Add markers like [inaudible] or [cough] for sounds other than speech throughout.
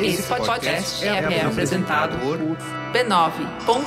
Esse podcast é, é apresentado por b9.com.br.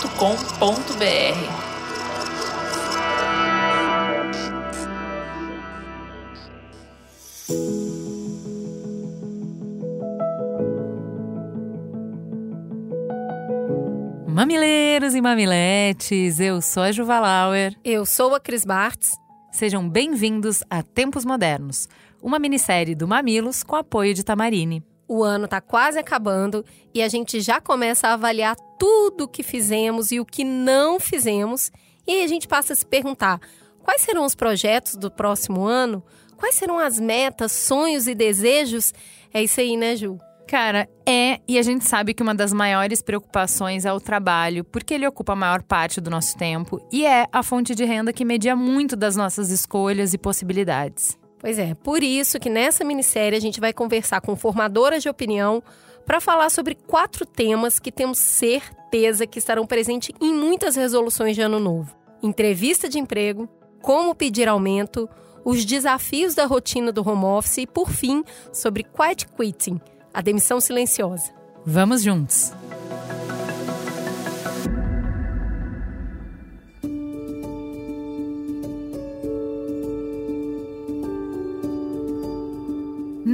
Mamileiros e mamiletes, eu sou a Juva Lauer. Eu sou a Cris Bartz. Sejam bem-vindos a Tempos Modernos, uma minissérie do Mamilos com apoio de Tamarine. O ano está quase acabando e a gente já começa a avaliar tudo o que fizemos e o que não fizemos. E aí a gente passa a se perguntar: quais serão os projetos do próximo ano? Quais serão as metas, sonhos e desejos? É isso aí, né, Ju? Cara, é, e a gente sabe que uma das maiores preocupações é o trabalho, porque ele ocupa a maior parte do nosso tempo e é a fonte de renda que media muito das nossas escolhas e possibilidades. Pois é, por isso que nessa minissérie a gente vai conversar com formadoras de opinião para falar sobre quatro temas que temos certeza que estarão presentes em muitas resoluções de ano novo: entrevista de emprego, como pedir aumento, os desafios da rotina do home office e, por fim, sobre quiet quitting a demissão silenciosa. Vamos juntos!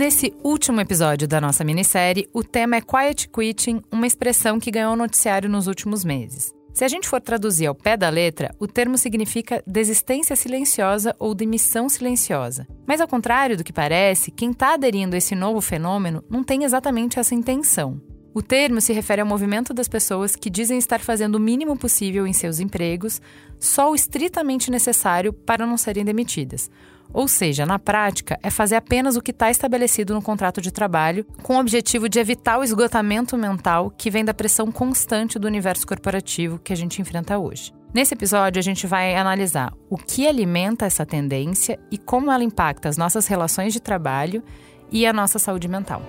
Nesse último episódio da nossa minissérie, o tema é Quiet Quitting, uma expressão que ganhou noticiário nos últimos meses. Se a gente for traduzir ao pé da letra, o termo significa desistência silenciosa ou demissão silenciosa. Mas, ao contrário do que parece, quem está aderindo a esse novo fenômeno não tem exatamente essa intenção. O termo se refere ao movimento das pessoas que dizem estar fazendo o mínimo possível em seus empregos, só o estritamente necessário para não serem demitidas, ou seja, na prática, é fazer apenas o que está estabelecido no contrato de trabalho, com o objetivo de evitar o esgotamento mental que vem da pressão constante do universo corporativo que a gente enfrenta hoje. Nesse episódio, a gente vai analisar o que alimenta essa tendência e como ela impacta as nossas relações de trabalho e a nossa saúde mental.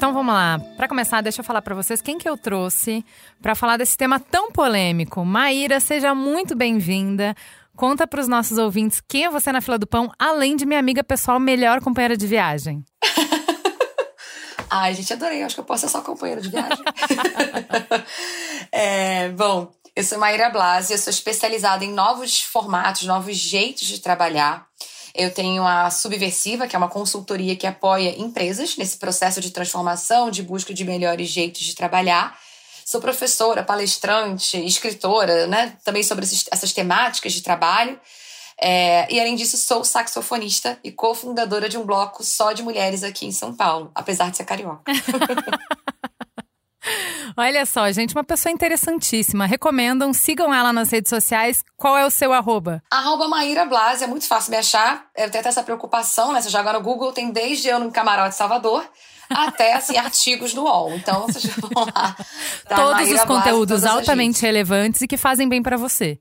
Então vamos lá. Para começar, deixa eu falar para vocês quem que eu trouxe para falar desse tema tão polêmico. Maíra, seja muito bem-vinda. Conta para os nossos ouvintes quem é você na fila do pão, além de minha amiga pessoal, melhor companheira de viagem. [laughs] Ai, gente, adorei. Acho que eu posso ser só companheira de viagem. [laughs] é, bom, eu sou Maíra Blasi, eu sou especializada em novos formatos, novos jeitos de trabalhar. Eu tenho a Subversiva, que é uma consultoria que apoia empresas nesse processo de transformação, de busca de melhores jeitos de trabalhar. Sou professora, palestrante, escritora, né? Também sobre essas temáticas de trabalho. É, e além disso, sou saxofonista e cofundadora de um bloco só de mulheres aqui em São Paulo, apesar de ser carioca. [laughs] Olha só, gente, uma pessoa interessantíssima. Recomendam, sigam ela nas redes sociais. Qual é o seu arroba? Arroba Maíra Blasi, é muito fácil me achar. Eu tenho até essa preocupação, né? Você joga no Google, tem desde eu no Camarote Salvador até assim, [laughs] artigos no UOL. Então, vocês vão lá. Todos Maíra os conteúdos Blasi, altamente relevantes e que fazem bem para você.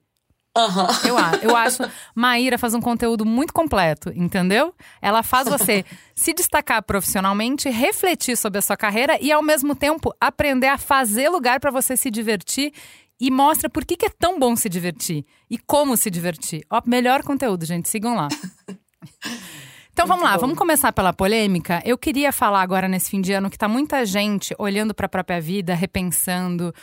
Uhum. Eu, eu [laughs] acho. Maíra faz um conteúdo muito completo, entendeu? Ela faz você se destacar profissionalmente, refletir sobre a sua carreira e, ao mesmo tempo, aprender a fazer lugar para você se divertir e mostra por que, que é tão bom se divertir e como se divertir. Ó, melhor conteúdo, gente. Sigam lá. Então vamos lá, vamos começar pela polêmica. Eu queria falar agora nesse fim de ano que tá muita gente olhando para a própria vida, repensando,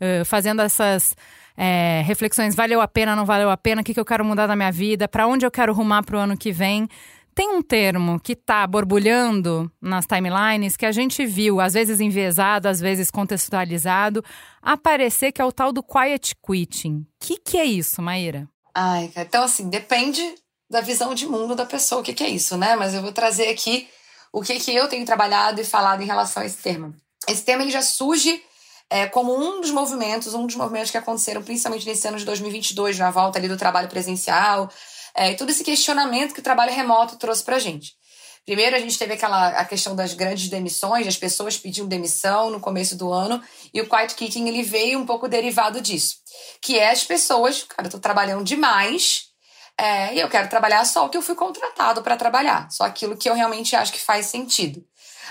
uh, fazendo essas é, reflexões: valeu a pena, não valeu a pena, o que, que eu quero mudar na minha vida, para onde eu quero rumar para o ano que vem. Tem um termo que está borbulhando nas timelines que a gente viu, às vezes enviesado, às vezes contextualizado, aparecer que é o tal do quiet quitting. O que, que é isso, Maíra? Ai, então assim, depende da visão de mundo da pessoa, o que, que é isso, né? Mas eu vou trazer aqui o que, que eu tenho trabalhado e falado em relação a esse termo. Esse termo ele já surge é, como um dos movimentos, um dos movimentos que aconteceram principalmente nesse ano de 2022, na volta ali do trabalho presencial, é, e todo esse questionamento que o trabalho remoto trouxe para a gente. Primeiro, a gente teve aquela a questão das grandes demissões, as pessoas pediam demissão no começo do ano, e o quiet quitting ele veio um pouco derivado disso, que é as pessoas, cara, eu tô trabalhando demais, é, e eu quero trabalhar só o que eu fui contratado para trabalhar, só aquilo que eu realmente acho que faz sentido.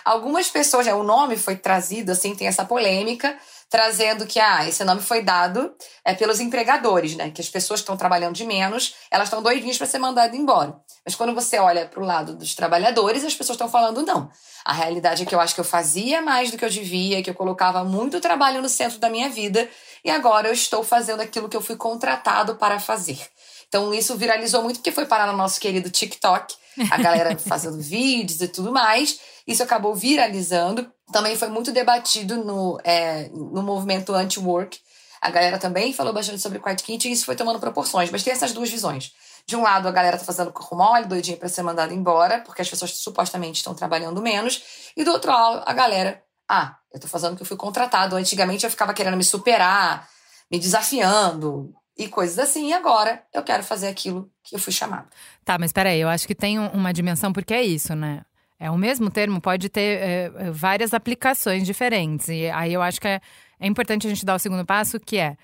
Algumas pessoas, né, o nome foi trazido, assim, tem essa polêmica, trazendo que ah, esse nome foi dado é, pelos empregadores, né? Que as pessoas que estão trabalhando de menos, elas estão doidinhas para ser mandadas embora. Mas quando você olha para o lado dos trabalhadores, as pessoas estão falando não. A realidade é que eu acho que eu fazia mais do que eu devia, que eu colocava muito trabalho no centro da minha vida e agora eu estou fazendo aquilo que eu fui contratado para fazer. Então isso viralizou muito porque foi parar no nosso querido TikTok, a galera [laughs] fazendo vídeos e tudo mais. Isso acabou viralizando. Também foi muito debatido no, é, no movimento anti-work. A galera também falou bastante sobre quiet quitting e isso foi tomando proporções. Mas tem essas duas visões. De um lado, a galera tá fazendo corpo mole, doidinha para ser mandada embora, porque as pessoas supostamente estão trabalhando menos. E do outro lado, a galera, ah, eu tô fazendo o que eu fui contratado. Antigamente eu ficava querendo me superar, me desafiando, e coisas assim. E agora eu quero fazer aquilo que eu fui chamado. Tá, mas peraí, eu acho que tem uma dimensão, porque é isso, né? É o mesmo termo, pode ter é, é, várias aplicações diferentes. E aí eu acho que é, é importante a gente dar o segundo passo, que é.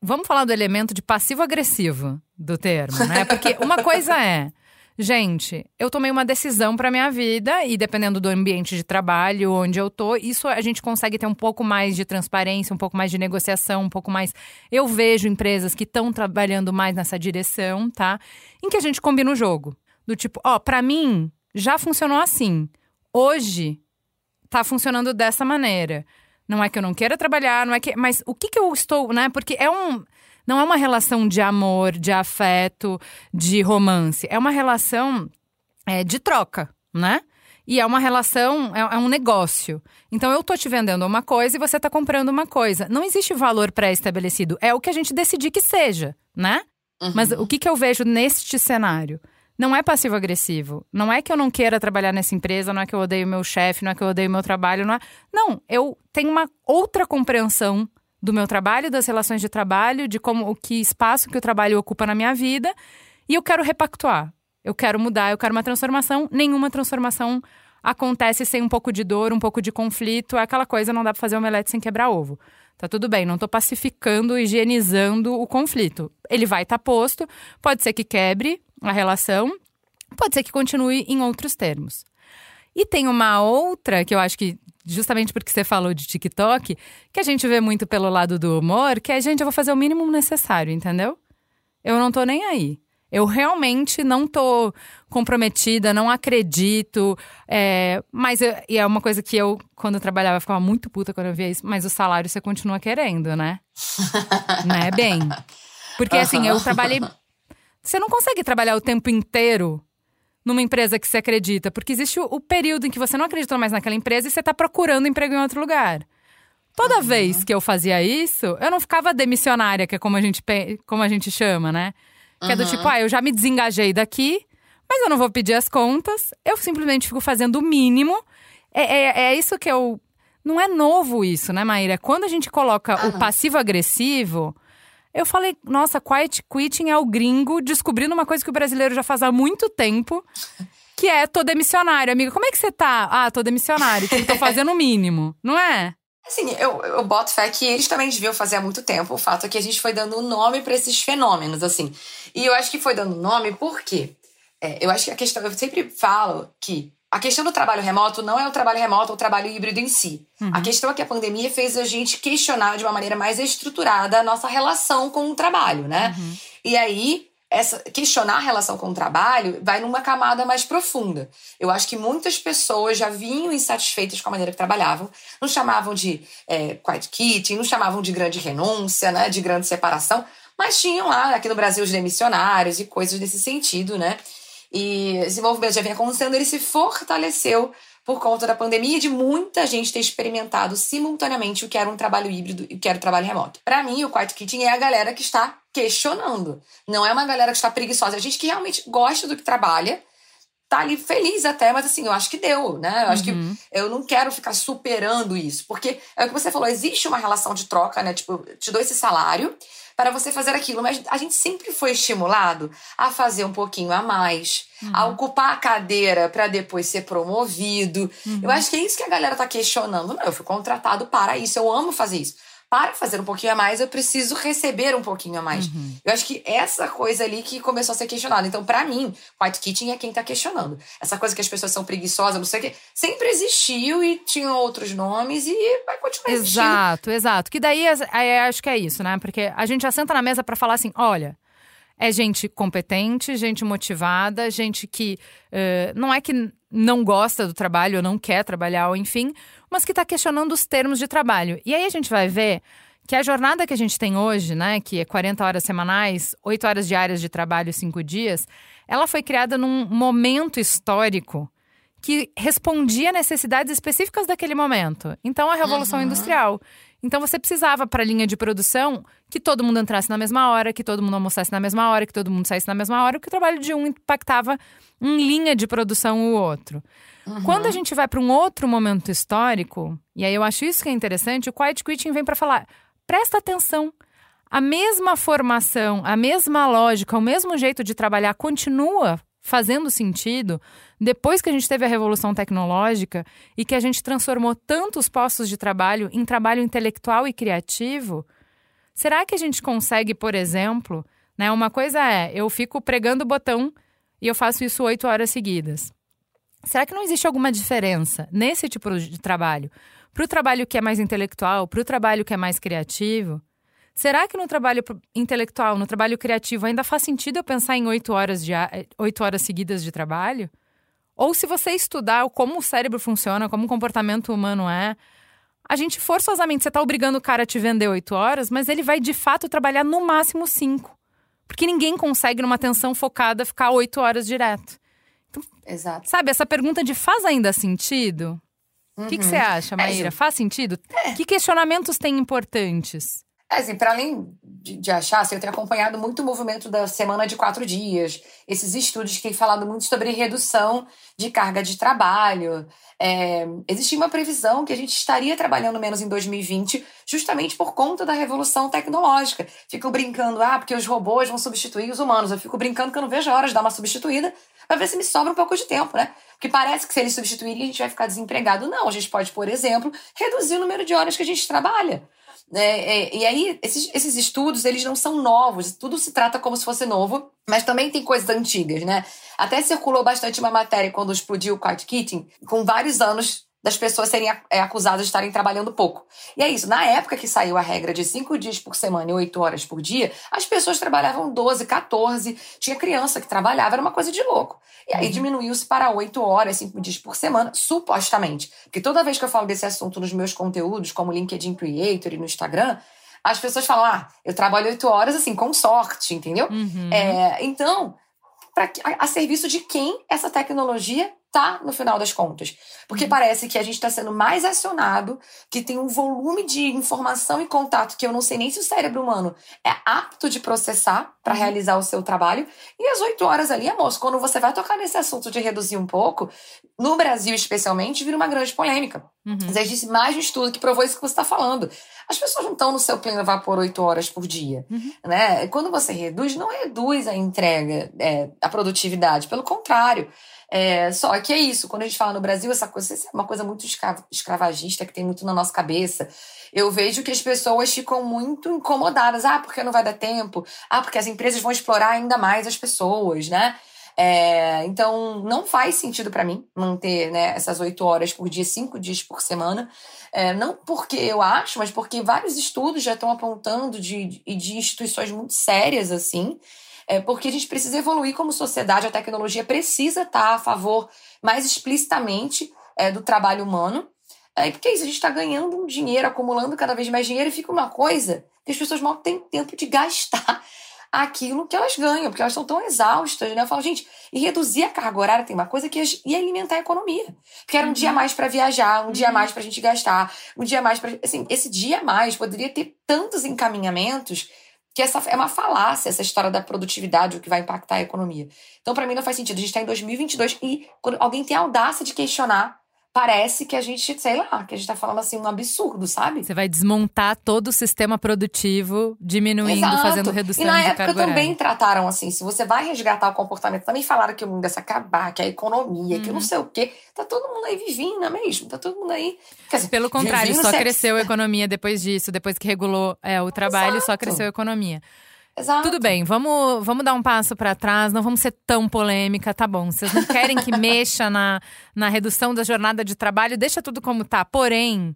Vamos falar do elemento de passivo-agressivo do termo, né? [laughs] Porque uma coisa é Gente, eu tomei uma decisão para minha vida e dependendo do ambiente de trabalho onde eu tô, isso a gente consegue ter um pouco mais de transparência, um pouco mais de negociação, um pouco mais. Eu vejo empresas que estão trabalhando mais nessa direção, tá? Em que a gente combina o jogo. Do tipo, ó, para mim já funcionou assim. Hoje tá funcionando dessa maneira. Não é que eu não queira trabalhar, não é que. Mas o que que eu estou, né? Porque é um. Não é uma relação de amor, de afeto, de romance. É uma relação é, de troca, né? E é uma relação, é, é, um negócio. Então eu tô te vendendo uma coisa e você tá comprando uma coisa. Não existe valor pré-estabelecido. É o que a gente decidir que seja, né? Uhum. Mas o que, que eu vejo neste cenário? Não é passivo-agressivo. Não é que eu não queira trabalhar nessa empresa, não é que eu odeio meu chefe, não é que eu odeio meu trabalho, não é. Não, eu tenho uma outra compreensão do meu trabalho, das relações de trabalho, de como o que espaço que o trabalho ocupa na minha vida, e eu quero repactuar. Eu quero mudar, eu quero uma transformação. Nenhuma transformação acontece sem um pouco de dor, um pouco de conflito. É aquela coisa, não dá para fazer omelete sem quebrar ovo. Tá tudo bem, não tô pacificando, higienizando o conflito. Ele vai estar tá posto, pode ser que quebre a relação, pode ser que continue em outros termos. E tem uma outra que eu acho que justamente porque você falou de TikTok, que a gente vê muito pelo lado do humor, que é, gente, eu vou fazer o mínimo necessário, entendeu? Eu não tô nem aí. Eu realmente não tô comprometida, não acredito. É, mas eu, e é uma coisa que eu, quando eu trabalhava, ficava muito puta quando eu via isso. Mas o salário você continua querendo, né? [laughs] não é bem. Porque assim, eu trabalhei. Você não consegue trabalhar o tempo inteiro numa empresa que você acredita, porque existe o, o período em que você não acredita mais naquela empresa e você está procurando emprego em outro lugar. Toda uhum. vez que eu fazia isso, eu não ficava demissionária, que é como a gente, como a gente chama, né? Que uhum. é do tipo, ah, eu já me desengajei daqui, mas eu não vou pedir as contas, eu simplesmente fico fazendo o mínimo. É, é, é isso que eu. Não é novo isso, né, Maíra? Quando a gente coloca uhum. o passivo-agressivo, eu falei, nossa, quiet quitting é o gringo descobrindo uma coisa que o brasileiro já faz há muito tempo, que é tô demissionário. Amiga, como é que você tá? Ah, tô demissionário, tipo, tô fazendo o mínimo, não é? Assim, eu, eu boto fé que eles também deviam fazer há muito tempo. O fato é que a gente foi dando nome para esses fenômenos, assim. E eu acho que foi dando nome porque é, eu acho que a questão. Eu sempre falo que a questão do trabalho remoto não é o trabalho remoto ou o trabalho híbrido em si. Uhum. A questão é que a pandemia fez a gente questionar de uma maneira mais estruturada a nossa relação com o trabalho, né? Uhum. E aí, essa, questionar a relação com o trabalho vai numa camada mais profunda. Eu acho que muitas pessoas já vinham insatisfeitas com a maneira que trabalhavam, não chamavam de é, quiet quitting, não chamavam de grande renúncia, né, de grande separação, mas tinham lá, aqui no Brasil, os demissionários e coisas nesse sentido, né? E esse já vinha acontecendo, ele se fortaleceu por conta da pandemia e de muita gente ter experimentado simultaneamente o que era um trabalho híbrido e o que era o trabalho remoto. Para mim, o Quiet Kitchen é a galera que está questionando. Não é uma galera que está preguiçosa. É a gente que realmente gosta do que trabalha, tá ali feliz até, mas assim, eu acho que deu, né? Eu acho uhum. que eu não quero ficar superando isso. Porque é o que você falou, existe uma relação de troca, né? Tipo, eu te dou esse salário para você fazer aquilo. Mas a gente sempre foi estimulado a fazer um pouquinho a mais, uhum. a ocupar a cadeira para depois ser promovido. Uhum. Eu acho que é isso que a galera tá questionando. Não, eu fui contratado para isso, eu amo fazer isso. Para fazer um pouquinho a mais, eu preciso receber um pouquinho a mais. Uhum. Eu acho que essa coisa ali que começou a ser questionada. Então, para mim, White Kitchen é quem tá questionando. Essa coisa que as pessoas são preguiçosas, não sei o quê, sempre existiu e tinham outros nomes e vai continuar existindo. Exato, exato. Que daí aí, acho que é isso, né? Porque a gente já senta na mesa para falar assim: olha, é gente competente, gente motivada, gente que uh, não é que não gosta do trabalho ou não quer trabalhar, ou enfim, mas que está questionando os termos de trabalho. E aí a gente vai ver que a jornada que a gente tem hoje, né, que é 40 horas semanais, 8 horas diárias de trabalho, 5 dias, ela foi criada num momento histórico que respondia a necessidades específicas daquele momento. Então, a Revolução uhum. Industrial. Então, você precisava, para a linha de produção, que todo mundo entrasse na mesma hora, que todo mundo almoçasse na mesma hora, que todo mundo saísse na mesma hora, que o trabalho de um impactava em linha de produção o outro. Uhum. Quando a gente vai para um outro momento histórico, e aí eu acho isso que é interessante, o Quiet Quitting vem para falar: presta atenção. A mesma formação, a mesma lógica, o mesmo jeito de trabalhar continua fazendo sentido depois que a gente teve a revolução tecnológica e que a gente transformou tantos postos de trabalho em trabalho intelectual e criativo, será que a gente consegue, por exemplo, né, uma coisa é eu fico pregando o botão e eu faço isso oito horas seguidas. Será que não existe alguma diferença nesse tipo de trabalho para o trabalho que é mais intelectual, para o trabalho que é mais criativo? Será que no trabalho intelectual, no trabalho criativo, ainda faz sentido eu pensar em oito horas, de, oito horas seguidas de trabalho? Ou se você estudar como o cérebro funciona, como o comportamento humano é, a gente forçosamente, você está obrigando o cara a te vender oito horas, mas ele vai de fato trabalhar no máximo cinco. Porque ninguém consegue, numa atenção focada, ficar oito horas direto. Então, Exato. Sabe, essa pergunta de faz ainda sentido? O uhum. que, que, você acha, Maíra? É, faz sentido? É. Que questionamentos têm importantes? É, assim, para além de, de, achar, assim, eu tenho acompanhado muito o movimento da semana de quatro dias, esses estudos que têm falado muito sobre redução de carga de trabalho. É, existia uma previsão que a gente estaria trabalhando menos em 2020, justamente por conta da revolução tecnológica. Fico brincando, ah, porque os robôs vão substituir os humanos. Eu fico brincando que eu não vejo a hora de dar uma substituída para ver se me sobra um pouco de tempo, né? Porque parece que se eles substituírem, a gente vai ficar desempregado. Não, a gente pode, por exemplo, reduzir o número de horas que a gente trabalha. É, é, e aí, esses, esses estudos, eles não são novos, tudo se trata como se fosse novo, mas também tem coisas antigas, né? Até circulou bastante uma matéria quando explodiu o Kitting, com vários anos das pessoas serem é, acusadas de estarem trabalhando pouco. E é isso, na época que saiu a regra de cinco dias por semana e oito horas por dia, as pessoas trabalhavam 12, 14, tinha criança que trabalhava, era uma coisa de louco. E aí uhum. diminuiu-se para oito horas, cinco dias por semana, supostamente. Porque toda vez que eu falo desse assunto nos meus conteúdos, como LinkedIn Creator e no Instagram, as pessoas falam, ah, eu trabalho oito horas, assim, com sorte, entendeu? Uhum. É, então, pra, a, a serviço de quem essa tecnologia tá no final das contas. Porque uhum. parece que a gente está sendo mais acionado, que tem um volume de informação e contato que eu não sei nem se o cérebro humano é apto de processar para uhum. realizar o seu trabalho. E as oito horas ali, amor, quando você vai tocar nesse assunto de reduzir um pouco, no Brasil especialmente, vira uma grande polêmica. Uhum. Existe mais um estudo que provou isso que você está falando. As pessoas não estão no seu pleno vapor oito horas por dia. Uhum. Né? Quando você reduz, não reduz a entrega, é, a produtividade. Pelo contrário. É, só que é isso, quando a gente fala no Brasil, essa coisa é uma coisa muito escravagista que tem muito na nossa cabeça. Eu vejo que as pessoas ficam muito incomodadas. Ah, porque não vai dar tempo? Ah, porque as empresas vão explorar ainda mais as pessoas, né? É, então, não faz sentido para mim manter né, essas oito horas por dia, cinco dias por semana. É, não porque eu acho, mas porque vários estudos já estão apontando de, de, instituições muito sérias, assim, é porque a gente precisa evoluir como sociedade, a tecnologia precisa estar a favor mais explicitamente é, do trabalho humano. É, porque é isso, a gente está ganhando um dinheiro, acumulando cada vez mais dinheiro, e fica uma coisa que as pessoas mal têm tempo de gastar aquilo que elas ganham, porque elas estão tão exaustas, né? Eu falo, gente, e reduzir a carga horária tem uma coisa que ia alimentar a economia. Porque era um uhum. dia mais para viajar, um uhum. dia mais para a gente gastar, um dia mais para. Assim, esse dia mais poderia ter tantos encaminhamentos que essa é uma falácia, essa história da produtividade, o que vai impactar a economia. Então, para mim, não faz sentido. A gente está em 2022 e quando alguém tem a audácia de questionar parece que a gente, sei lá, que a gente tá falando assim um absurdo, sabe? Você vai desmontar todo o sistema produtivo, diminuindo, Exato. fazendo redução E na época também trataram assim, se você vai resgatar o comportamento, também falaram que o mundo ia se acabar, que a economia, que eu não Uhum. sei o quê. Tá todo mundo aí vivinho, é mesmo? Tá todo mundo aí. Dizer, Pelo contrário, só cresceu a economia depois disso, depois que regulou é, o trabalho, só Exato. cresceu a economia. Exato. Tudo bem, vamos, vamos dar um passo para trás, não vamos ser tão polêmica, tá bom. Vocês não querem que [laughs] mexa na, na redução da jornada de trabalho, deixa tudo como tá. Porém,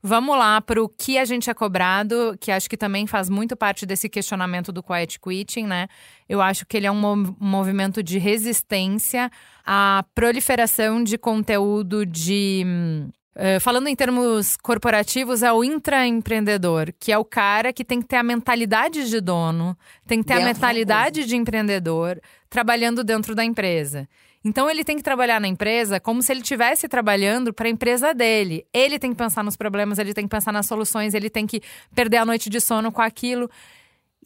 vamos lá para o que a gente é cobrado, que acho que também faz muito parte desse questionamento do quiet quitting, né? Eu acho que ele é um mov- um movimento de resistência à proliferação de conteúdo de. Eh, falando em termos corporativos, é o intraempreendedor, que é o cara que tem que ter a mentalidade de dono, tem que ter a Dentro da mentalidade de empreendedor, trabalhando dentro da empresa. Então ele tem que trabalhar na empresa como se ele estivesse trabalhando para a empresa dele. Ele tem que pensar nos problemas, ele tem que pensar nas soluções, ele tem que perder a noite de sono com aquilo.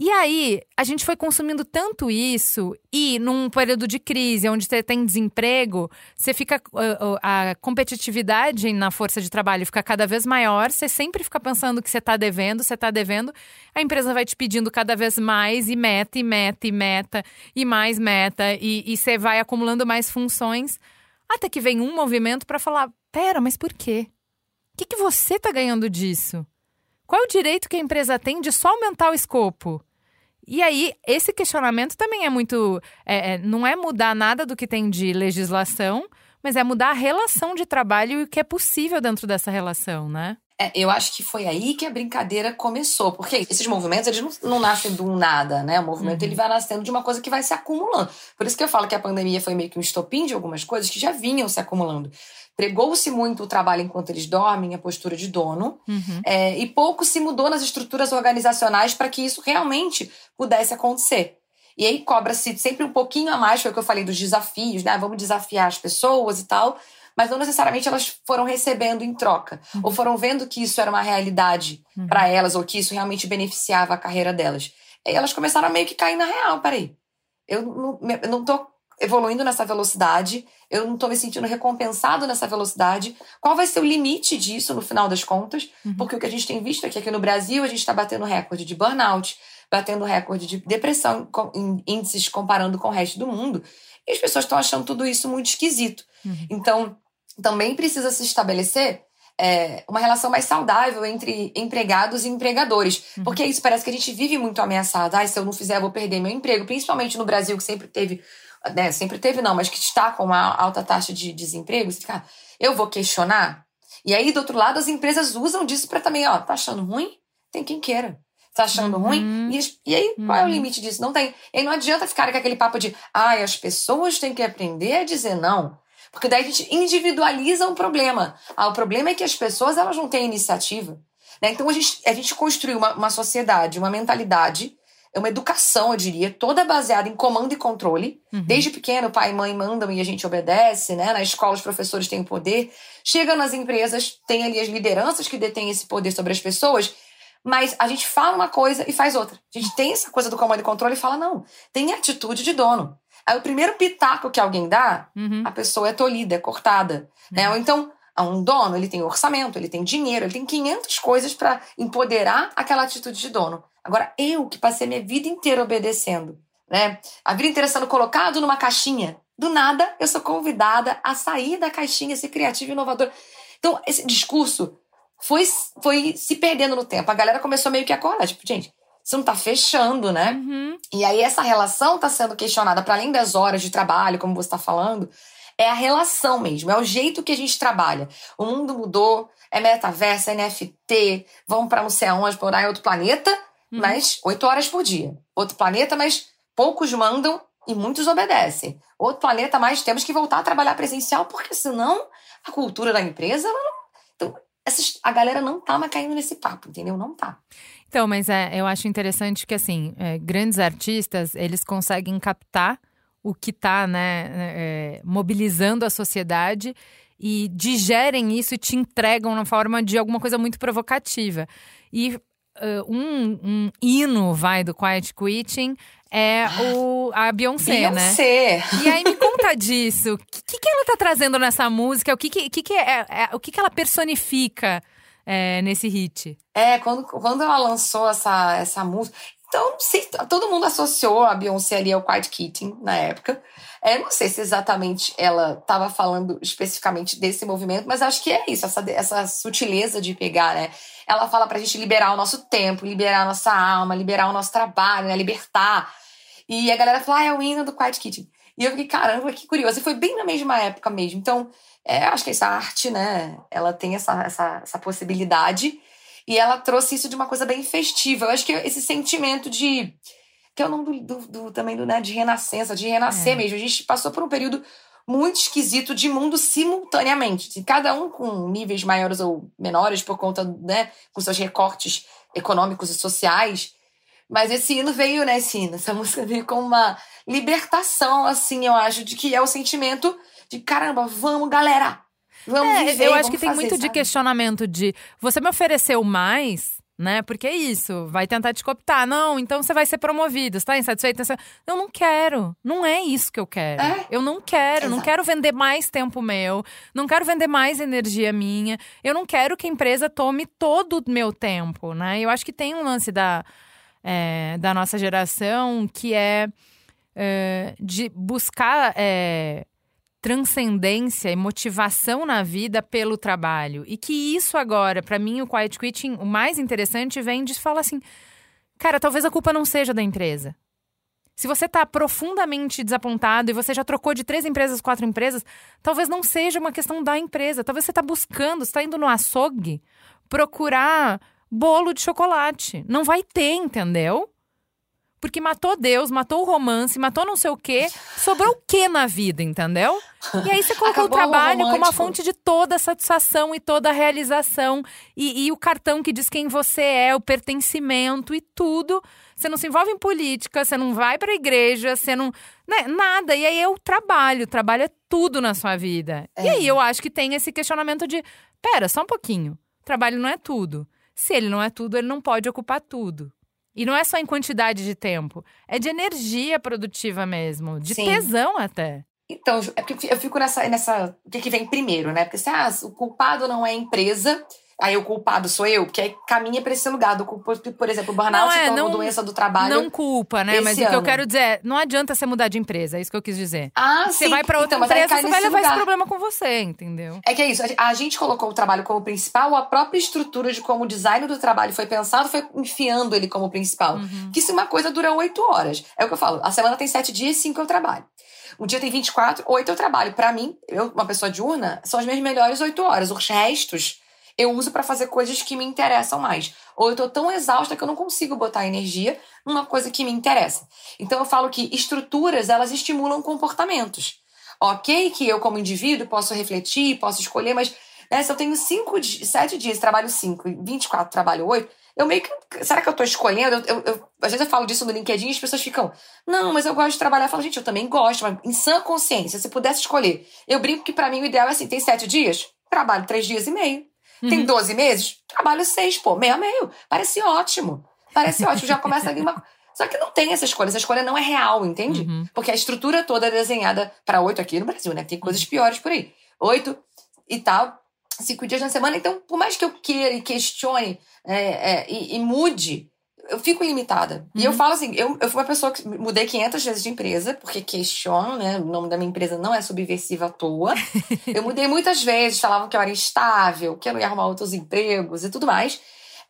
E aí, a gente foi consumindo tanto isso, e num período de crise, onde você tem desemprego, você fica. A competitividade na força de trabalho fica cada vez maior, você sempre fica pensando que você está devendo, você está devendo, a empresa vai te pedindo cada vez mais, e meta, e meta, e meta, e mais meta, e, e você vai acumulando mais funções, até que vem um movimento para falar: pera, mas por quê? O que, que você está ganhando disso? Qual é o direito que a empresa tem de só aumentar o escopo? E aí, esse questionamento também é muito. é, é, não é mudar nada do que tem de legislação, mas é mudar a relação de trabalho e o que é possível dentro dessa relação, né? É, eu acho que foi aí que a brincadeira começou, porque esses movimentos eles não, não nascem do nada, né? O movimento Uhum. ele vai nascendo de uma coisa que vai se acumulando. Por isso que eu falo que a pandemia foi meio que um estopim de algumas coisas que já vinham se acumulando. Pregou-se muito o trabalho enquanto eles dormem, a postura de dono, Uhum. é, e pouco se mudou nas estruturas organizacionais para que isso realmente pudesse acontecer. E aí cobra-se sempre um pouquinho a mais, foi o que eu falei dos desafios, né? Vamos desafiar as pessoas e tal, mas não necessariamente elas foram recebendo em troca, ou foram vendo que isso era uma realidade Uhum. para elas, ou que isso realmente beneficiava a carreira delas. E aí elas começaram a meio que cair na real, peraí. Eu não, eu não tô evoluindo nessa velocidade, eu não tô me sentindo recompensado nessa velocidade. Qual vai ser o limite disso no final das contas? Uhum. Porque o que a gente tem visto é que aqui no Brasil a gente está batendo recorde de burnout, batendo recorde de depressão com- em índices comparando com o resto do mundo. E as pessoas estão achando tudo isso muito esquisito. Uhum. Então, também precisa se estabelecer é, uma relação mais saudável entre empregados e empregadores. Uhum. Porque isso parece que a gente vive muito ameaçado. Ai, se eu não fizer, eu vou perder meu emprego. Principalmente no Brasil, que sempre teve. Né, sempre teve, não, mas que está com uma alta taxa de desemprego. Você fica, "Ah, eu vou questionar. E aí, do outro lado, as empresas usam disso para também, ó, tá achando ruim? Tem quem queira. Tá achando Uhum. ruim? E, e aí, qual é o Uhum. limite disso? Não tem. E aí não adianta ficar com aquele papo de, ai, as pessoas têm que aprender a dizer não. Porque daí a gente individualiza um problema. Ah, o problema é que as pessoas elas não têm iniciativa. né? Então a gente, a gente construiu uma, uma sociedade, uma mentalidade, uma educação, eu diria, toda baseada em comando e controle. Uhum. Desde pequeno, pai e mãe mandam e a gente obedece, né? Na escola, os professores têm o poder. Chegam nas empresas, tem ali as lideranças que detêm esse poder sobre as pessoas. Mas a gente fala uma coisa e faz outra. A gente tem essa coisa do comando e controle e fala, não, tem atitude de dono. Aí o primeiro pitaco que alguém dá, Uhum. a pessoa é tolhida, é cortada. Né? Ou então, um dono, ele tem orçamento, ele tem dinheiro, ele tem 500 coisas para empoderar aquela atitude de dono. Agora, eu que passei minha vida inteira obedecendo, né? A vida inteira sendo colocado numa caixinha. Do nada, eu sou convidada a sair da caixinha, ser criativa e inovadora. Então, esse discurso foi, foi se perdendo no tempo. A galera começou meio que a acordar. Tipo, gente, isso não tá fechando, né? Uhum. E aí essa relação está sendo questionada para além das horas de trabalho, como você está falando, é a relação mesmo, é o jeito que a gente trabalha. O mundo mudou, é metaverso, é NFT, vamos para não sei aonde, morar em outro planeta, Uhum. mas oito horas por dia. Outro planeta, mas poucos mandam e muitos obedecem. Outro planeta, mas temos que voltar a trabalhar presencial, porque senão a cultura da empresa. não- essas, a galera não tá mais caindo nesse papo, entendeu? Não tá. Então, mas é, eu acho interessante que, assim, é, grandes artistas, eles conseguem captar o que está né, é, mobilizando a sociedade e digerem isso e te entregam na forma de alguma coisa muito provocativa. E uh, um, um hino, vai, do Quiet Quitting é [gasps] o, a Beyoncé, Beyoncé. né? E aí me conta disso. O que, que ela tá trazendo nessa música? O que, que, que, é, é, o que, que ela personifica é, nesse hit? É, quando, quando ela lançou essa, essa música. Então, não sei, todo mundo associou a Beyoncé ali ao Quiet Kitten na época. É, não sei se exatamente ela estava falando especificamente desse movimento, mas acho que é isso, essa, essa sutileza de pegar, né? Ela fala pra gente liberar o nosso tempo, liberar a nossa alma, liberar o nosso trabalho, né? Libertar. E a galera falou, ah, é o hino do Quiet Kitten. E eu fiquei, caramba, que curioso. E foi bem na mesma época mesmo. Então, é, acho que essa arte, né? Ela tem essa, essa, essa possibilidade. E ela trouxe isso de uma coisa bem festiva. Eu acho que esse sentimento de. Que é o nome do, do, do também do, né, de renascença, de renascer é. mesmo. A gente passou por um período muito esquisito de mundo simultaneamente. Cada um com níveis maiores ou menores por conta, né, com seus recortes econômicos e sociais. Mas esse hino veio, né, esse hino, essa música veio com uma libertação, assim, eu acho, de que é o sentimento de caramba, vamos, galera, Vamos é, viver, eu acho que tem fazer, muito sabe? de questionamento de você me ofereceu mais, né? Porque é isso, vai tentar te cooptar. Não, então você vai ser promovido, está insatisfeito? Eu não quero, não é isso que eu quero. É? Eu não quero, Exato. não quero vender mais tempo meu, não quero vender mais energia minha. Eu não quero que a empresa tome todo o meu tempo, né? Eu acho que tem um lance da, é, da nossa geração que é, é de buscar é, transcendência e motivação na vida pelo trabalho. E que isso agora, para mim, o quiet quitting, o mais interessante vem de falar assim: cara, talvez a culpa não seja da empresa. Se você está profundamente desapontado e você já trocou de três empresas, quatro empresas, talvez não seja uma questão da empresa. Talvez você está buscando, está indo no açougue procurar bolo de chocolate. Não vai ter, entendeu? Porque matou Deus, matou o romance, matou não sei o quê. Sobrou o quê na vida, entendeu? E aí você colocou Acabou o trabalho o como a fonte de toda a satisfação e toda a realização. E, e o cartão que diz quem você é, o pertencimento e tudo. Você não se envolve em política, você não vai pra igreja, você não. Né, nada. E aí é o trabalho. O trabalho é tudo na sua vida. É. E aí eu acho que tem esse questionamento de: pera, só um pouquinho. Trabalho não é tudo. Se ele não é tudo, ele não pode ocupar tudo. E não é só em quantidade de tempo, é de energia produtiva mesmo, de Sim. tesão até. Então, é porque eu fico nessa. nessa o que, que vem primeiro, né? Porque se ah, o culpado não é a empresa, aí o culpado sou eu, porque aí caminha para esse lugar do por, por exemplo, o burnout não é, não, doença do trabalho. Não culpa, né? Mas ano. o que eu quero dizer é, não adianta você mudar de empresa, é isso que eu quis dizer. Ah, você sim. vai para outra então, empresa, você vai levar lugar. esse problema com você, entendeu? É que é isso, a gente colocou o trabalho como principal, a própria estrutura de como o design do trabalho foi pensado foi enfiando ele como principal. Uhum. Que se uma coisa dura oito horas, é o que eu falo, a semana tem sete dias, cinco eu trabalho. Um dia tem 24, oito eu trabalho. Para mim, eu, uma pessoa diurna, são as minhas melhores oito horas. Os restos eu uso para fazer coisas que me interessam mais. Ou eu tô tão exausta que eu não consigo botar energia numa coisa que me interessa. Então eu falo que estruturas, elas estimulam comportamentos. Ok que eu, como indivíduo, posso refletir, posso escolher, mas né, se eu tenho cinco, sete dias, trabalho cinco, 24, trabalho oito, eu meio que. Será que eu tô escolhendo? Eu, eu, às vezes eu falo disso no LinkedIn e as pessoas ficam. Não, mas eu gosto de trabalhar. Eu falo, gente, eu também gosto, mas em sã consciência, se pudesse escolher. Eu brinco que para mim o ideal é assim: tem sete dias, trabalho três dias e meio. Tem 12 uhum. meses? Trabalho seis, pô, meio a meio. Parece ótimo. Parece ótimo, já começa ali uma. Só que não tem essa escolha, essa escolha não é real, entende? Uhum. Porque a estrutura toda é desenhada para oito aqui no Brasil, né? Tem coisas piores por aí. Oito e tal, cinco dias na semana. Então, por mais que eu queira e questione é, é, e, e mude eu fico limitada. Uhum. E eu uhum. falo assim, eu, eu fui uma pessoa que mudei 500 vezes de empresa, porque questiono, né? O nome da minha empresa não é subversiva à toa. [laughs] eu mudei muitas vezes, falavam que eu era instável, que eu não ia arrumar outros empregos e tudo mais.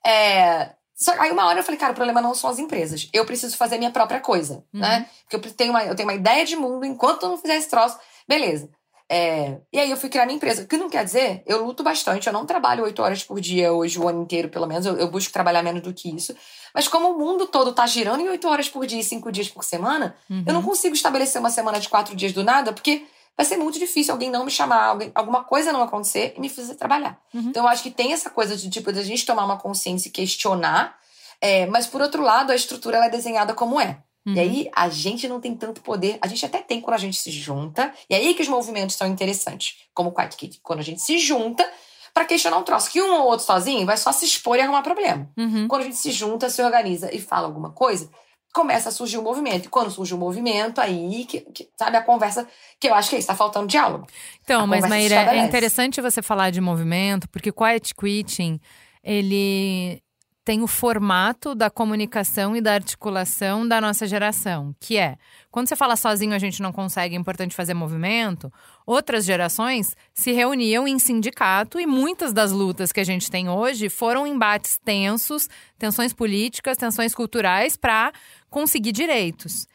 É... Só aí uma hora eu falei, cara, o problema não são as empresas. Eu preciso fazer minha própria coisa, né? uhum. né? Porque eu tenho, uma, eu tenho uma ideia de mundo, enquanto eu não fizer esse troço, beleza. É, e aí eu fui criar minha empresa. O que não quer dizer, eu luto bastante, eu não trabalho oito horas por dia hoje, o ano inteiro, pelo menos. Eu, eu, busco trabalhar menos do que isso. Mas como o mundo todo tá girando em oito horas por dia e cinco dias por semana, uhum. eu não consigo estabelecer uma semana de quatro dias do nada, porque vai ser muito difícil alguém não me chamar, alguém, alguma coisa não acontecer e me fazer trabalhar. Uhum. Então eu acho que tem essa coisa de tipo, de a gente tomar uma consciência e questionar. É, mas por outro lado, a estrutura ela é desenhada como é. Uhum. E aí a gente não tem tanto poder. A gente até tem quando a gente se junta. E aí que os movimentos são interessantes. Como o Quiet Kid. Quando a gente se junta para questionar um troço. Que um ou outro sozinho vai só se expor e arrumar problema. Uhum. Quando a gente se junta, se organiza e fala alguma coisa, começa a surgir o um movimento. E quando surge o um movimento, aí, que, que, sabe, a conversa, que eu acho que é isso, está faltando diálogo. Então, a mas Maíra, é interessante você falar de movimento, porque o quiet quitting, ele tem o formato da comunicação e da articulação da nossa geração, que é quando você fala sozinho a gente não consegue, é importante fazer movimento. Outras gerações se reuniam em sindicato e muitas das lutas que a gente tem hoje foram embates tensos, tensões políticas, tensões culturais para conseguir direitos.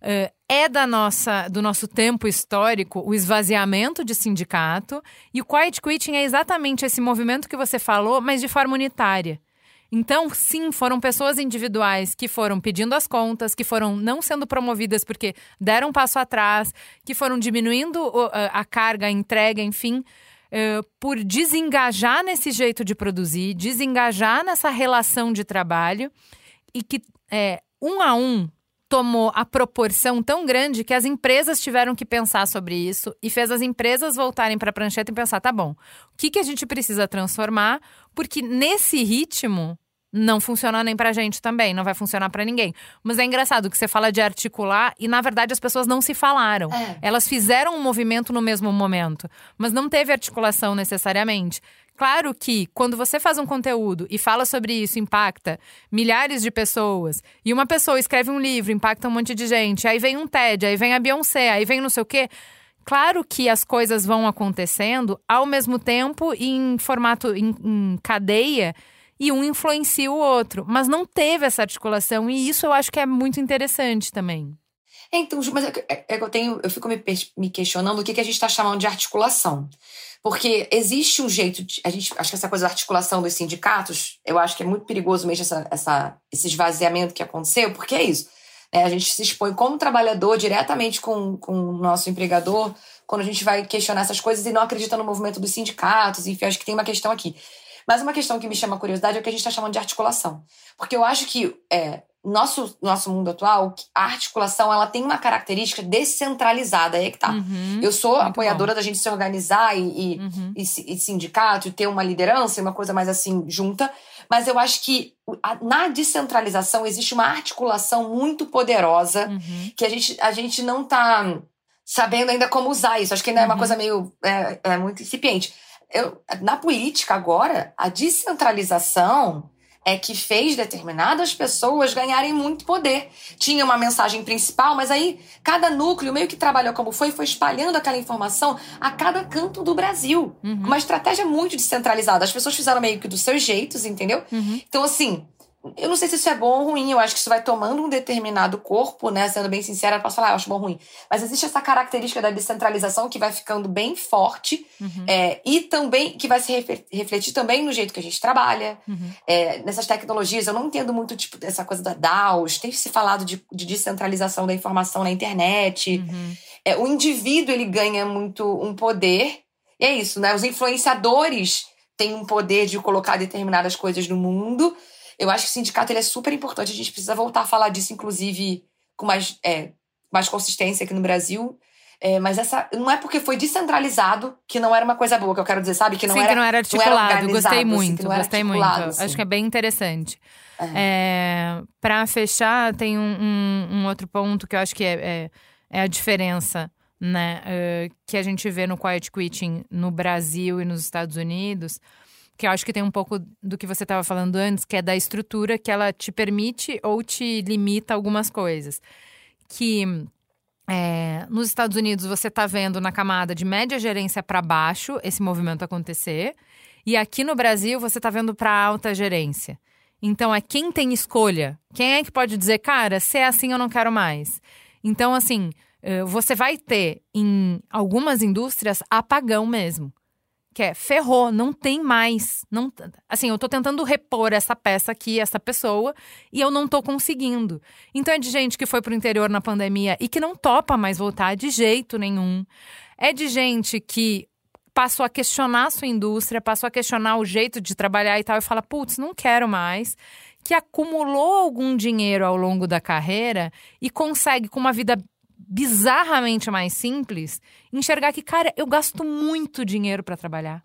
Uh, é da nossa, do nosso tempo histórico o esvaziamento de sindicato e o quiet quitting é exatamente esse movimento que você falou, mas de forma unitária. Então, sim, foram pessoas individuais que foram pedindo as contas, que foram não sendo promovidas porque deram um passo atrás, que foram diminuindo a carga, a entrega, enfim, por desengajar nesse jeito de produzir, desengajar nessa relação de trabalho e que é, um a um tomou a proporção tão grande que as empresas tiveram que pensar sobre isso e fez as empresas voltarem para a prancheta e pensar, tá bom, o que, que a gente precisa transformar? Porque nesse ritmo não funciona nem pra gente também, não vai funcionar para ninguém. Mas é engraçado que você fala de articular e na verdade as pessoas não se falaram. É. Elas fizeram um movimento no mesmo momento, mas não teve articulação necessariamente. Claro que quando você faz um conteúdo e fala sobre isso, impacta milhares de pessoas, e uma pessoa escreve um livro, impacta um monte de gente, aí vem um TED, aí vem a Beyoncé, aí vem não sei o quê. Claro que as coisas vão acontecendo ao mesmo tempo em formato em, em cadeia e um influencia o outro. Mas não teve essa articulação e isso eu acho que é muito interessante também. Então, mas é, é, é eu tenho, eu fico me, me questionando o que, que a gente está chamando de articulação. Porque existe um jeito de. A gente, acho que essa coisa da articulação dos sindicatos, eu acho que é muito perigoso mesmo essa, essa, esse esvaziamento que aconteceu, porque é isso. Né? A gente se expõe como trabalhador diretamente com, com o nosso empregador quando a gente vai questionar essas coisas e não acredita no movimento dos sindicatos. Enfim, acho que tem uma questão aqui. Mas uma questão que me chama curiosidade é o que a gente está chamando de articulação. Porque eu acho que é, nosso nosso mundo atual, a articulação ela tem uma característica descentralizada. Aí é que tá. Uhum, eu sou apoiadora bom. da gente se organizar e, e, uhum. e, e, sindicato, e ter uma liderança, uma coisa mais assim junta. Mas eu acho que na descentralização existe uma articulação muito poderosa uhum. que a gente, a gente não tá sabendo ainda como usar isso. Acho que ainda é uma uhum. coisa meio é, é muito incipiente eu, na política agora, a descentralização é que fez determinadas pessoas ganharem muito poder. Tinha uma mensagem principal, mas aí cada núcleo meio que trabalhou como foi, foi espalhando aquela informação a cada canto do Brasil. Uhum. Uma estratégia muito descentralizada. As pessoas fizeram meio que dos seus jeitos, entendeu? Uhum. Então, assim, eu não sei se isso é bom ou ruim, eu acho que isso vai tomando um determinado corpo, né? Sendo bem sincera, eu posso falar, ah, eu acho bom ou ruim. Mas existe essa característica da descentralização que vai ficando bem forte uhum. é, e também que vai se refletir também no jeito que a gente trabalha, uhum. é, nessas tecnologias. Eu não entendo muito, tipo, essa coisa da DAOs, tem se falado de, de descentralização da informação na internet. Uhum. É, o indivíduo, ele ganha muito um poder, e é isso, né? Os influenciadores têm um poder de colocar determinadas coisas no mundo eu acho que o sindicato ele é super importante. A gente precisa voltar a falar disso, inclusive, com mais, é, mais consistência aqui no Brasil. É, mas essa não é porque foi descentralizado que não era uma coisa boa, que eu quero dizer, sabe? Que não Sim, era. que não era articulado. Não era gostei assim, muito, assim, gostei muito. Assim. Acho que é bem interessante. É. É, para fechar, tem um, um, um, outro ponto que eu acho que é, é, é a diferença, né? Uh, que a gente vê no quiet quitting no Brasil e nos Estados Unidos que eu acho que tem um pouco do que você estava falando antes, que é da estrutura que ela te permite ou te limita algumas coisas. Que é, nos Estados Unidos você está vendo na camada de média gerência para baixo esse movimento acontecer, e aqui no Brasil você está vendo para alta gerência. Então é quem tem escolha. Quem é que pode dizer, cara, se é assim eu não quero mais. Então, assim, eh, você vai ter em algumas indústrias apagão mesmo que é ferrou, não tem mais, não, assim, eu tô tentando repor essa peça aqui, essa pessoa, e eu não tô conseguindo. Então é de gente que foi pro interior na pandemia e que não topa mais voltar de jeito nenhum. É de gente que passou a questionar a sua indústria, passou a questionar o jeito de trabalhar e tal, e fala, putz, não quero mais. Que acumulou algum dinheiro ao longo da carreira e consegue, com uma vida bizarramente mais simples, enxergar que, cara, eu gasto muito dinheiro para trabalhar.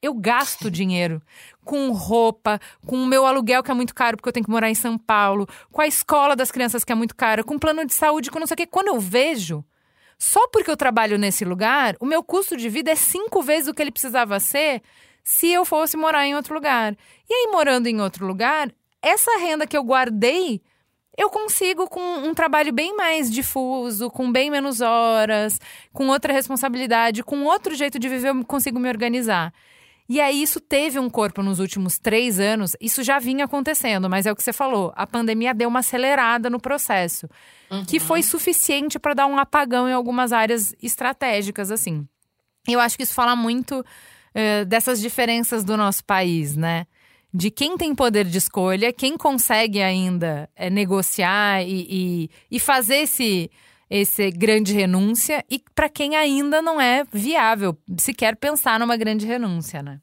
eu gasto dinheiro com roupa, com o meu aluguel que é muito caro porque eu tenho que morar em São Paulo, com a escola das crianças que é muito cara, com plano de saúde, com não sei o quê. Quando eu vejo, só porque eu trabalho nesse lugar, o meu custo de vida é cinco vezes o que ele precisava ser se eu fosse morar em outro lugar. E aí, morando em outro lugar, essa renda que eu guardei eu consigo com um trabalho bem mais difuso, com bem menos horas, com outra responsabilidade, com outro jeito de viver, eu consigo me organizar. E aí, isso teve um corpo nos últimos três anos, isso já vinha acontecendo, mas é o que você falou: a pandemia deu uma acelerada no processo, uhum. que foi suficiente para dar um apagão em algumas áreas estratégicas, assim. Eu acho que isso fala muito uh, dessas diferenças do nosso país, né? De quem tem poder de escolha, quem consegue ainda é, negociar e, e, e fazer esse esse grande renúncia e para quem ainda não é viável sequer pensar numa grande renúncia, né?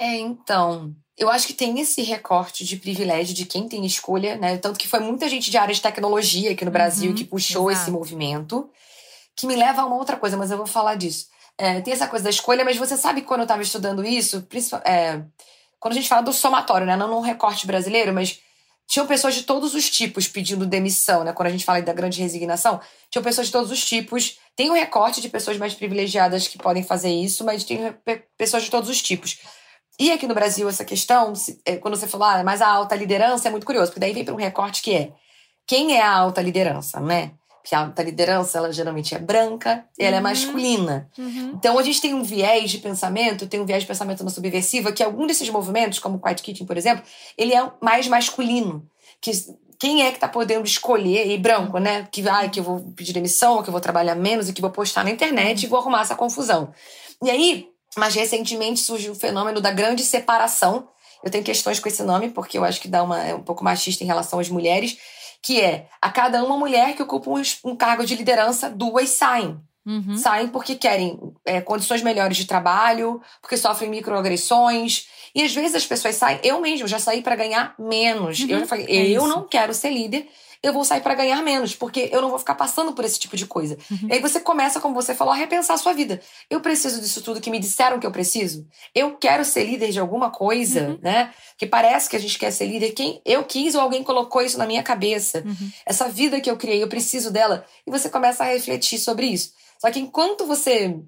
É, então, eu acho que tem esse recorte de privilégio de quem tem escolha, né? Tanto que foi muita gente de área de tecnologia aqui no Brasil uhum, que puxou exato. esse movimento, que me leva a uma outra coisa, mas eu vou falar disso. É, tem essa coisa da escolha, mas você sabe que quando eu estava estudando isso, é, quando a gente fala do somatório, né? Não num recorte brasileiro, mas tinham pessoas de todos os tipos pedindo demissão, né? Quando a gente fala da grande resignação, tinham pessoas de todos os tipos. Tem um recorte de pessoas mais privilegiadas que podem fazer isso, mas tem pessoas de todos os tipos. E aqui no Brasil, essa questão, é, quando você falou, ah, mas a alta liderança é muito curioso, porque daí vem para um recorte que é quem é a alta liderança, né? Porque a alta liderança, ela geralmente é branca, e ela é uhum. masculina. Uhum. Então a gente tem um viés de pensamento, tem um viés de pensamento na subversiva, que algum desses movimentos, como o Quiet Kitchen, por exemplo, ele é mais masculino. Que quem é que tá podendo escolher, e branco, né? Que, ah, que eu vou pedir demissão, que eu vou trabalhar menos, e que vou postar na internet e vou arrumar essa confusão. E aí, mais recentemente surgiu o fenômeno da grande separação. Eu tenho questões com esse nome, porque eu acho que dá uma, é um pouco machista em relação às mulheres, que é a cada uma mulher que ocupa um, cargo de liderança, duas saem. Uhum. Saem porque querem é, condições melhores de trabalho, porque sofrem microagressões. E às vezes as pessoas saem. Eu mesmo já saí para ganhar menos. Uhum. Eu já falei, é eu não quero ser líder eu vou sair para ganhar menos, porque eu não vou ficar passando por esse tipo de coisa. Uhum. E aí você começa, como você falou, a repensar a sua vida. Eu preciso disso tudo que me disseram que eu preciso? Eu quero ser líder de alguma coisa, uhum. né? Que parece que a gente quer ser líder. Quem eu quis ou alguém colocou isso na minha cabeça. Uhum. Essa vida que eu criei, eu preciso dela. E você começa a refletir sobre isso. Só que enquanto você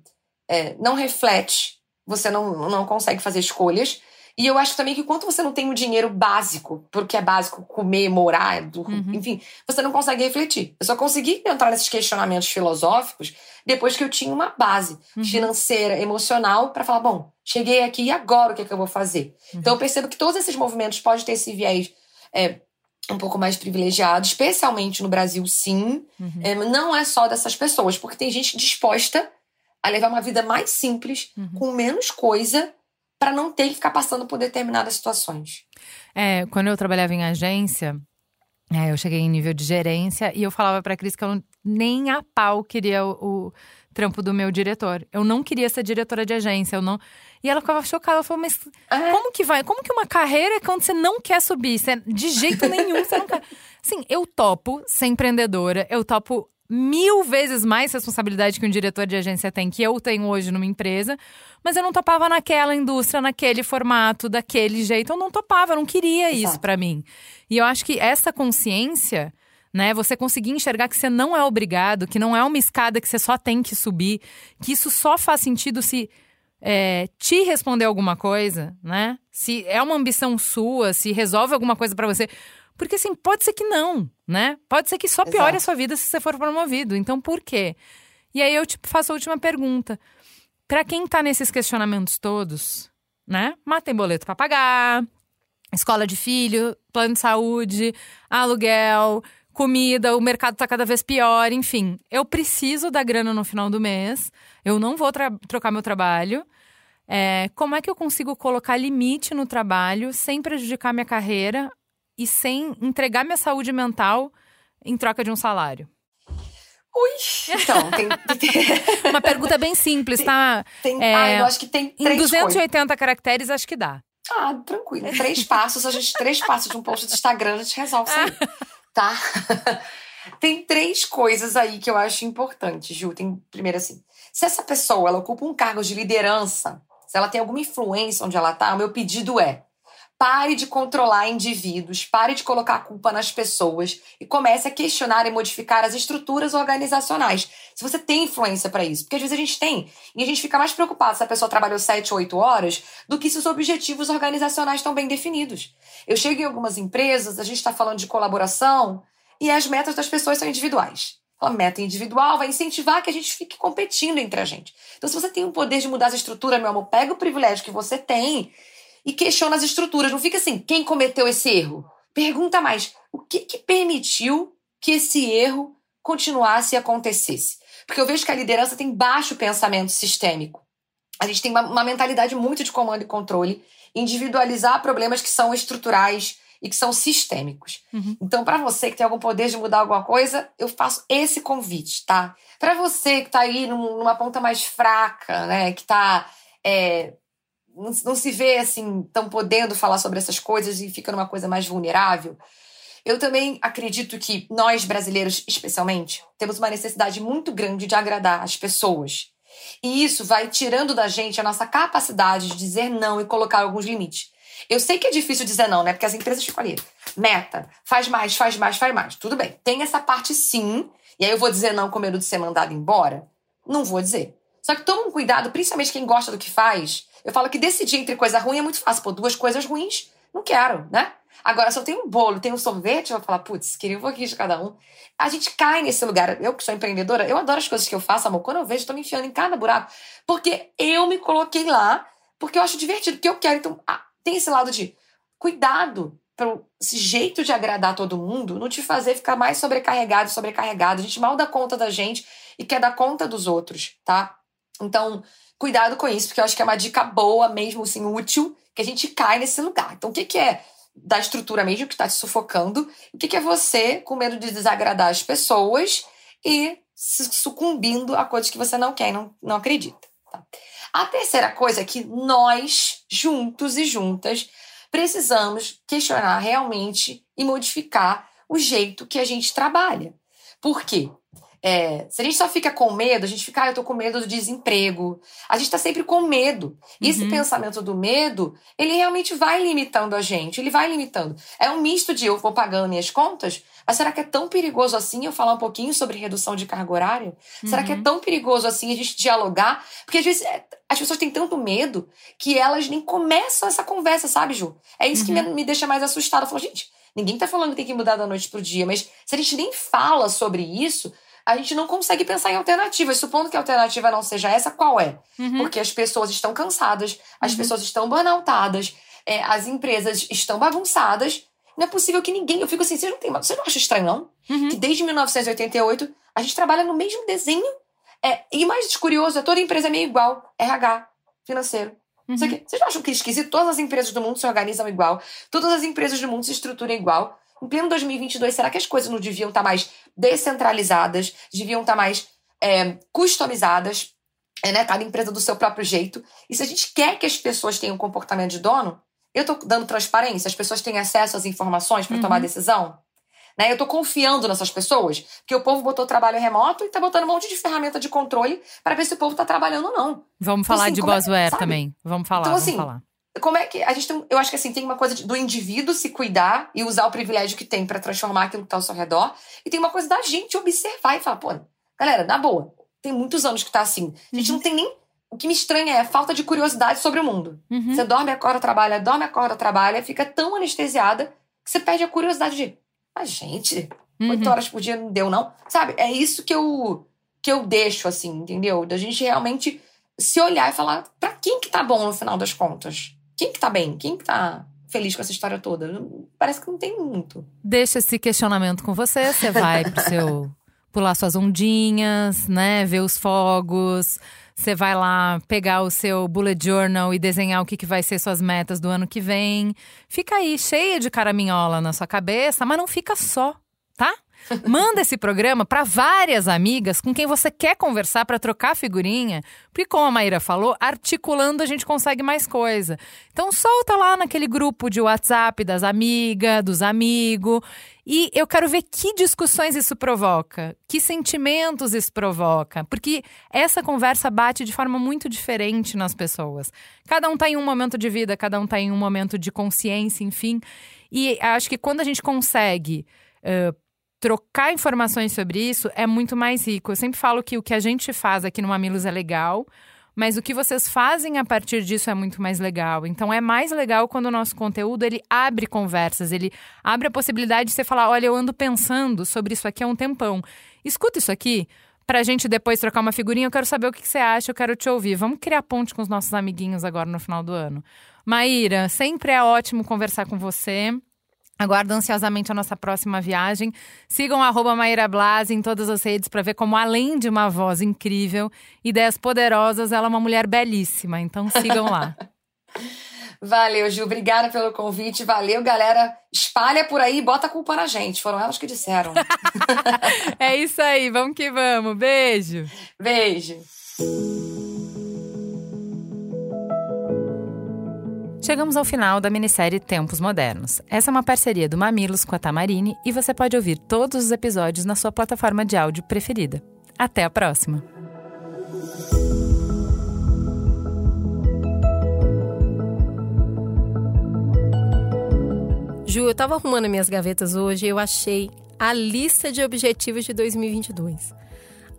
é, não reflete, você não, não consegue fazer escolhas. E eu acho também que quanto você não tem o um dinheiro básico, porque é básico comer, morar, uhum. enfim, você não consegue refletir. Eu só consegui entrar nesses questionamentos filosóficos depois que eu tinha uma base uhum. financeira, emocional, para falar: bom, cheguei aqui e agora o que, é que eu vou fazer? Uhum. Então eu percebo que todos esses movimentos podem ter esse viés. É, um pouco mais privilegiado, especialmente no Brasil, sim. Uhum. É, não é só dessas pessoas, porque tem gente disposta a levar uma vida mais simples, uhum. com menos coisa, para não ter que ficar passando por determinadas situações. É, quando eu trabalhava em agência, é, eu cheguei em nível de gerência e eu falava para Cris que eu nem a pau queria o, o, trampo do meu diretor. Eu não queria ser diretora de agência, eu não. E ela ficava chocada, ela falou: "Mas é. como que vai? Como que uma carreira é quando você não quer subir? Você, de jeito nenhum você não quer". [laughs] Sim, eu topo ser empreendedora, eu topo mil vezes mais responsabilidade que um diretor de agência tem, que eu tenho hoje numa empresa, mas eu não topava naquela indústria, naquele formato, daquele jeito. Eu não topava, eu não queria Exato. isso para mim. E eu acho que essa consciência, né, você conseguir enxergar que você não é obrigado, que não é uma escada que você só tem que subir, que isso só faz sentido se é, te responder alguma coisa, né? Se é uma ambição sua, se resolve alguma coisa para você. Porque assim, pode ser que não, né? Pode ser que só piore Exato. a sua vida se você for promovido. Então, por quê? E aí eu te faço a última pergunta. Para quem tá nesses questionamentos todos, né? Mas tem boleto para pagar, escola de filho, plano de saúde, aluguel, comida, o mercado tá cada vez pior, enfim. Eu preciso da grana no final do mês, eu não vou trocar meu trabalho. É, como é que eu consigo colocar limite no trabalho sem prejudicar minha carreira e sem entregar minha saúde mental em troca de um salário? Ui! Então, tem. Uma pergunta bem simples, tá? Tem, é, ah, eu acho que tem três Em 280 coisas. caracteres, acho que dá. Ah, tranquilo. Três passos, a gente, três passos de um post do Instagram, a gente resolve isso aí. [laughs] tá? tem três coisas aí que eu acho importantes, Ju. Tem, primeiro assim, se essa pessoa ela ocupa um cargo de liderança, se ela tem alguma influência onde ela está, o meu pedido é Pare de controlar indivíduos, pare de colocar a culpa nas pessoas e comece a questionar e modificar as estruturas organizacionais. Se você tem influência para isso, porque às vezes a gente tem e a gente fica mais preocupado se a pessoa trabalhou 7 ou 8 horas do que se os objetivos organizacionais estão bem definidos. Eu chego em algumas empresas, a gente está falando de colaboração e as metas das pessoas são individuais. A meta individual vai incentivar que a gente fique competindo entre a gente. Então, se você tem o poder de mudar as estruturas, meu amor, pega o privilégio que você tem e questiona as estruturas. Não fica assim, quem cometeu esse erro? Pergunta mais, o que, que permitiu que esse erro continuasse e acontecesse? Porque eu vejo que a liderança tem baixo pensamento sistêmico. A gente tem uma, uma mentalidade muito de comando e controle, individualizar problemas que são estruturais e que são sistêmicos. Uhum. Então, para você que tem algum poder de mudar alguma coisa, eu faço esse convite, tá? Para você que está aí numa ponta mais fraca, né, que está é, não, não se vê assim tão podendo falar sobre essas coisas e fica numa coisa mais vulnerável. Eu também acredito que nós brasileiros, especialmente, temos uma necessidade muito grande de agradar as pessoas. E isso vai tirando da gente a nossa capacidade de dizer não e colocar alguns limites. Eu sei que é difícil dizer não, né? Porque as empresas ficam ali. Meta, faz mais, faz mais, faz mais. Tudo bem. Tem essa parte sim. E aí eu vou dizer não com medo de ser mandado embora? Não vou dizer. Só que toma um cuidado, principalmente quem gosta do que faz, eu falo que decidir entre coisa ruim é muito fácil. Pô, duas coisas ruins, não quero, né? Agora, se eu tenho um bolo, tenho um sorvete, eu vou falar, putz, queria um pouquinho de cada um. A gente cai nesse lugar. Eu que sou empreendedora, eu adoro as coisas que eu faço, amor. Quando eu vejo, tô me enfiando em cada buraco. Porque eu me coloquei lá, porque eu acho divertido, porque eu quero. Então, ah, tem esse lado de cuidado para esse jeito de agradar todo mundo não te fazer ficar mais sobrecarregado, sobrecarregado. A gente mal dá conta da gente e quer dar conta dos outros, tá? Então, cuidado com isso, porque eu acho que é uma dica boa mesmo, assim, útil, que a gente cai nesse lugar. Então, o que, que é da estrutura mesmo que está te sufocando? O que, que é você com medo de desagradar as pessoas e sucumbindo a coisas que você não quer e não, não acredita? Tá? A terceira coisa é que nós, juntos e juntas, precisamos questionar realmente e modificar o jeito que a gente trabalha. Por quê? É, se a gente só fica com medo, a gente fica, ah, eu tô com medo do desemprego. A gente tá sempre com medo. E uhum. esse pensamento do medo, ele realmente vai limitando a gente, ele vai limitando. É um misto de eu vou pagando minhas contas, mas será que é tão perigoso assim eu falar um pouquinho sobre redução de carga horária? Uhum. Será que é uhum. tão perigoso assim a gente dialogar? Porque às vezes é, as pessoas têm tanto medo que elas nem começam essa conversa, sabe, Ju? É isso uhum. que me, me deixa mais assustada. Eu falo, gente, ninguém tá falando que tem que mudar da noite pro dia, mas se a gente nem fala sobre isso, a gente não consegue pensar em alternativas. Supondo que a alternativa não seja essa, qual é? Uhum. Porque as pessoas estão cansadas, as uhum. pessoas estão burnoutadas, é, as empresas estão bagunçadas. Não é possível que ninguém. Eu fico assim, vocês não, tem, vocês não acham estranho, não? Uhum. Que desde 1988 a gente trabalha no mesmo desenho. É, e mais curioso, é toda empresa é meio igual. RH, financeiro. Uhum. Vocês não acham que é esquisito? Todas as empresas do mundo se organizam igual. Todas as empresas do mundo se estruturam igual. Em pleno 2022, será que as coisas não deviam estar mais descentralizadas, deviam estar mais é, customizadas, é, né? Cada empresa do seu próprio jeito. E se a gente quer que as pessoas tenham um comportamento de dono, eu estou dando transparência, as pessoas têm acesso às informações para uhum. tomar decisão. Né? Eu estou confiando nessas pessoas, porque o povo botou trabalho remoto e está botando um monte de ferramenta de controle para ver se o povo está trabalhando ou não. Vamos falar então, assim, de Bosware é, também. Vamos falar, então, vamos assim, falar como é que a gente tem, eu acho que assim tem uma coisa do indivíduo se cuidar e usar o privilégio que tem para transformar aquilo que está ao seu redor e tem uma coisa da gente observar e falar pô galera na boa tem muitos anos que tá assim a gente uhum. não tem nem o que me estranha é a falta de curiosidade sobre o mundo uhum. você dorme acorda trabalha dorme acorda trabalha fica tão anestesiada que você perde a curiosidade de a ah, gente oito uhum. horas por dia não deu não sabe é isso que eu que eu deixo assim entendeu da gente realmente se olhar e falar para quem que tá bom no final das contas quem que tá bem? Quem que tá feliz com essa história toda? Parece que não tem muito. Deixa esse questionamento com você. Você vai pro seu. [laughs] pular suas ondinhas, né? Ver os fogos. Você vai lá pegar o seu bullet journal e desenhar o que, que vai ser suas metas do ano que vem. Fica aí cheia de caraminhola na sua cabeça, mas não fica só, tá? Manda esse programa para várias amigas com quem você quer conversar para trocar figurinha, porque como a Maíra falou, articulando a gente consegue mais coisa. Então solta lá naquele grupo de WhatsApp das amigas, dos amigos, e eu quero ver que discussões isso provoca, que sentimentos isso provoca, porque essa conversa bate de forma muito diferente nas pessoas. Cada um está em um momento de vida, cada um está em um momento de consciência, enfim. E acho que quando a gente consegue uh, trocar informações sobre isso, é muito mais rico. Eu sempre falo que o que a gente faz aqui no Mamilos é legal, mas o que vocês fazem a partir disso é muito mais legal. Então é mais legal quando o nosso conteúdo ele abre conversas, ele abre a possibilidade de você falar, olha, eu ando pensando sobre isso aqui há um tempão. Escuta isso aqui pra gente depois trocar uma figurinha, eu quero saber o que você acha, eu quero te ouvir. Vamos criar ponte com os nossos amiguinhos agora no final do ano. Maíra, sempre é ótimo conversar com você. Aguardo ansiosamente a nossa próxima viagem. Sigam arroba Maíra Blas em todas as redes para ver como, além de uma voz incrível, ideias poderosas, ela é uma mulher belíssima. Então sigam lá. [laughs] Valeu, Gil. Obrigada pelo convite. Valeu, galera. Espalha por aí e bota a culpa na gente. Foram elas que disseram. [laughs] é isso aí. Vamos que vamos. Beijo. Beijo. Chegamos ao final da minissérie Tempos Modernos. Essa é uma parceria do Mamilos com a Tamarine e você pode ouvir todos os episódios na sua plataforma de áudio preferida. Até a próxima! Ju, eu tava arrumando minhas gavetas hoje e eu achei a lista de objetivos de 2022.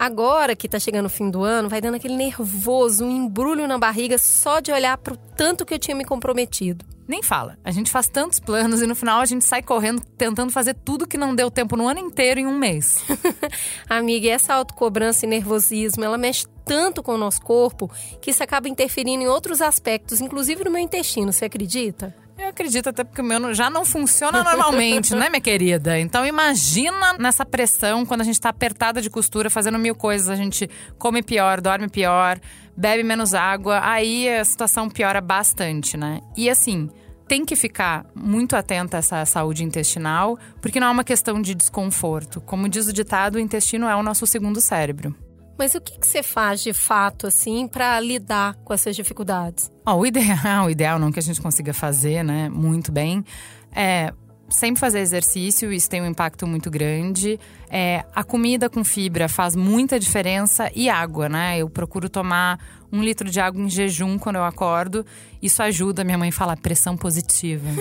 Agora que tá chegando o fim do ano, vai dando aquele nervoso, um embrulho na barriga só de olhar pro tanto que eu tinha me comprometido. Nem fala. A gente faz tantos planos e no final a gente sai correndo tentando fazer tudo que não deu tempo no ano inteiro em um mês. [laughs] Amiga, e essa autocobrança e nervosismo, ela mexe tanto com o nosso corpo que isso acaba interferindo em outros aspectos, inclusive no meu intestino, você acredita? Eu acredito até porque o meu já não funciona normalmente, né, minha querida? Então imagina nessa pressão quando a gente tá apertada de costura, fazendo mil coisas, a gente come pior, dorme pior, bebe menos água, aí a situação piora bastante, né? E assim, tem que ficar muito atenta a essa saúde intestinal, porque não é uma questão de desconforto. Como diz o ditado, o intestino é o nosso segundo cérebro. Mas o que, que você faz de fato, assim, para lidar com essas dificuldades? Oh, o ideal, [laughs] o ideal não que a gente consiga fazer, né, muito bem, é sempre fazer exercício, isso tem um impacto muito grande. É, a comida com fibra faz muita diferença e água, né? Eu procuro tomar um litro de água em jejum quando eu acordo. Isso ajuda, minha mãe fala, pressão positiva. [laughs]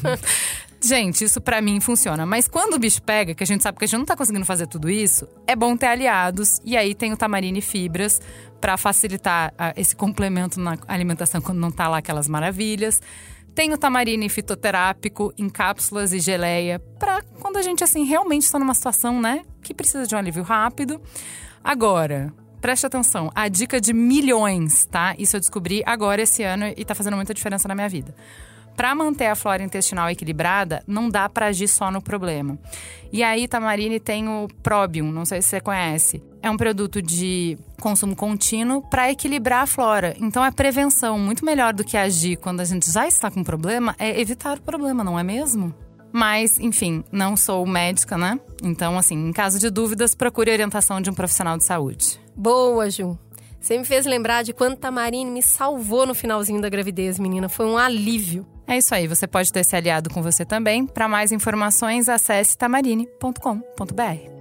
[laughs] Gente, isso para mim funciona. Mas quando o bicho pega, que a gente sabe que a gente não tá conseguindo fazer tudo isso, é bom ter aliados. E aí tem o tamarine fibras para facilitar uh, esse complemento na alimentação quando não tá lá aquelas maravilhas. Tem o tamarine fitoterápico em cápsulas e geleia para quando a gente assim realmente está numa situação, né, que precisa de um alívio rápido. Agora, preste atenção, a dica de milhões, tá? Isso eu descobri agora esse ano e tá fazendo muita diferença na minha vida. Para manter a flora intestinal equilibrada, não dá para agir só no problema. E aí, Tamarine tem o Probium, não sei se você conhece. É um produto de consumo contínuo para equilibrar a flora. Então é prevenção, muito melhor do que agir quando a gente já está com um problema, é evitar o problema, não é mesmo? Mas, enfim, não sou médica, né? Então, assim, em caso de dúvidas, procure orientação de um profissional de saúde. Boa, Ju. Você me fez lembrar de quando Tamarine me salvou no finalzinho da gravidez, menina. Foi um alívio. É isso aí, você pode ter se aliado com você também. Para mais informações, acesse tamarine.com.br.